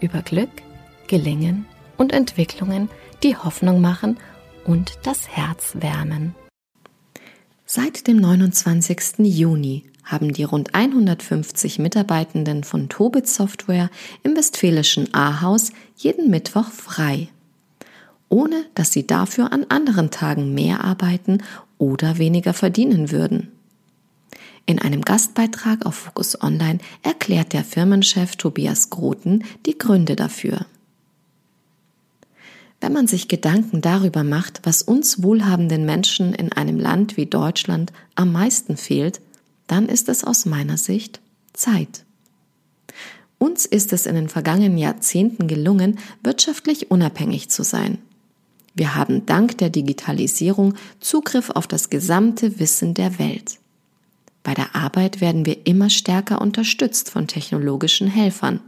über Glück, Gelingen und Entwicklungen, die Hoffnung machen und das Herz wärmen. Seit dem 29. Juni haben die rund 150 Mitarbeitenden von Tobit Software im westfälischen Ahaus jeden Mittwoch frei, ohne dass sie dafür an anderen Tagen mehr arbeiten oder weniger verdienen würden. In einem Gastbeitrag auf Focus Online erklärt der Firmenchef Tobias Groten die Gründe dafür. Wenn man sich Gedanken darüber macht, was uns wohlhabenden Menschen in einem Land wie Deutschland am meisten fehlt, dann ist es aus meiner Sicht Zeit. Uns ist es in den vergangenen Jahrzehnten gelungen, wirtschaftlich unabhängig zu sein. Wir haben dank der Digitalisierung Zugriff auf das gesamte Wissen der Welt. Bei der Arbeit werden wir immer stärker unterstützt von technologischen Helfern.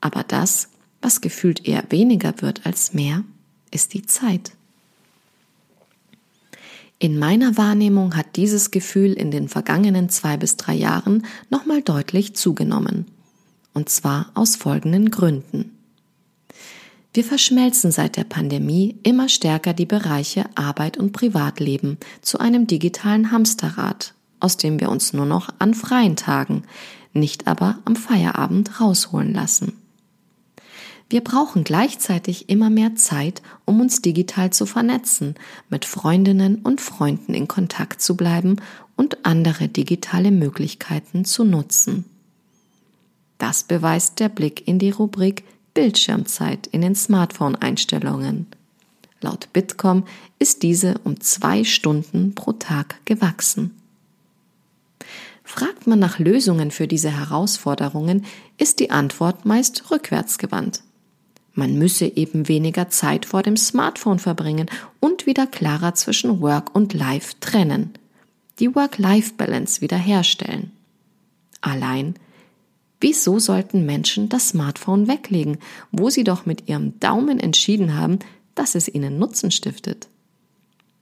Aber das was gefühlt eher weniger wird als mehr, ist die Zeit. In meiner Wahrnehmung hat dieses Gefühl in den vergangenen zwei bis drei Jahren nochmal deutlich zugenommen. Und zwar aus folgenden Gründen. Wir verschmelzen seit der Pandemie immer stärker die Bereiche Arbeit und Privatleben zu einem digitalen Hamsterrad, aus dem wir uns nur noch an freien Tagen, nicht aber am Feierabend rausholen lassen. Wir brauchen gleichzeitig immer mehr Zeit, um uns digital zu vernetzen, mit Freundinnen und Freunden in Kontakt zu bleiben und andere digitale Möglichkeiten zu nutzen. Das beweist der Blick in die Rubrik Bildschirmzeit in den Smartphone-Einstellungen. Laut Bitkom ist diese um zwei Stunden pro Tag gewachsen. Fragt man nach Lösungen für diese Herausforderungen, ist die Antwort meist rückwärtsgewandt. Man müsse eben weniger Zeit vor dem Smartphone verbringen und wieder klarer zwischen Work und Life trennen. Die Work-Life-Balance wiederherstellen. Allein, wieso sollten Menschen das Smartphone weglegen, wo sie doch mit ihrem Daumen entschieden haben, dass es ihnen Nutzen stiftet?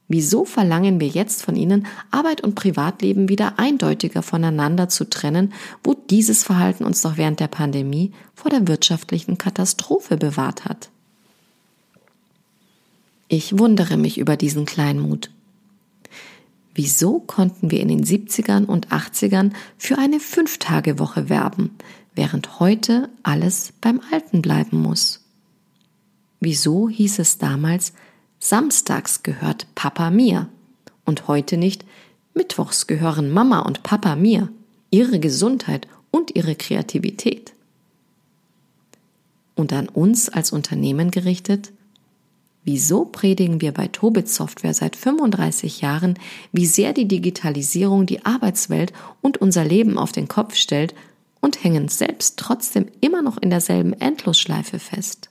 Wieso verlangen wir jetzt von ihnen, Arbeit und Privatleben wieder eindeutiger voneinander zu trennen, wo dieses Verhalten uns doch während der Pandemie vor der wirtschaftlichen Katastrophe bewahrt hat? Ich wundere mich über diesen Kleinmut. Wieso konnten wir in den 70ern und 80ern für eine Fünftagewoche werben, während heute alles beim Alten bleiben muss? Wieso hieß es damals, Samstags gehört Papa mir und heute nicht Mittwochs gehören Mama und Papa mir, ihre Gesundheit und ihre Kreativität. Und an uns als Unternehmen gerichtet, wieso predigen wir bei Tobit Software seit 35 Jahren, wie sehr die Digitalisierung die Arbeitswelt und unser Leben auf den Kopf stellt und hängen selbst trotzdem immer noch in derselben Endlosschleife fest?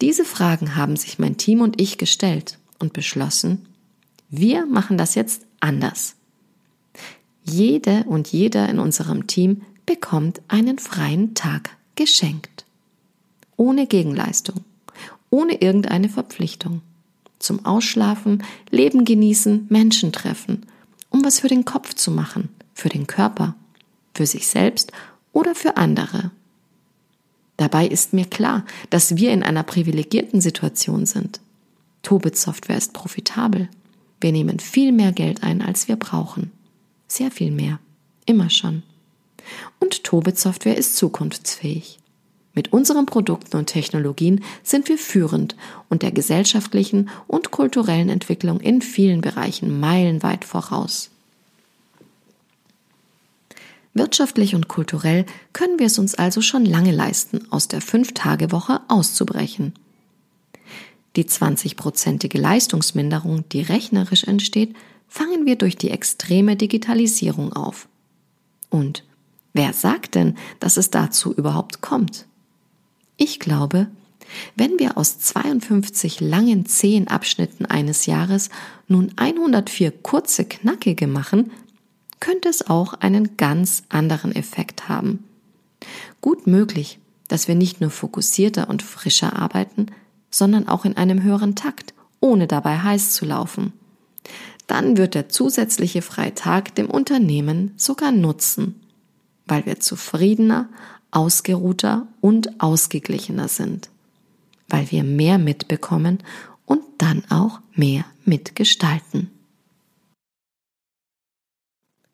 Diese Fragen haben sich mein Team und ich gestellt und beschlossen, wir machen das jetzt anders. Jede und jeder in unserem Team bekommt einen freien Tag geschenkt. Ohne Gegenleistung, ohne irgendeine Verpflichtung. Zum Ausschlafen, Leben genießen, Menschen treffen, um was für den Kopf zu machen, für den Körper, für sich selbst oder für andere. Dabei ist mir klar, dass wir in einer privilegierten Situation sind. Tobit Software ist profitabel. Wir nehmen viel mehr Geld ein, als wir brauchen. Sehr viel mehr. Immer schon. Und Tobit Software ist zukunftsfähig. Mit unseren Produkten und Technologien sind wir führend und der gesellschaftlichen und kulturellen Entwicklung in vielen Bereichen meilenweit voraus. Wirtschaftlich und kulturell können wir es uns also schon lange leisten, aus der Fünf-Tage-Woche auszubrechen. Die 20-prozentige Leistungsminderung, die rechnerisch entsteht, fangen wir durch die extreme Digitalisierung auf. Und wer sagt denn, dass es dazu überhaupt kommt? Ich glaube, wenn wir aus 52 langen zehn Abschnitten eines Jahres nun 104 kurze knackige machen, könnte es auch einen ganz anderen Effekt haben. Gut möglich, dass wir nicht nur fokussierter und frischer arbeiten, sondern auch in einem höheren Takt, ohne dabei heiß zu laufen. Dann wird der zusätzliche Freitag dem Unternehmen sogar nutzen, weil wir zufriedener, ausgeruhter und ausgeglichener sind, weil wir mehr mitbekommen und dann auch mehr mitgestalten.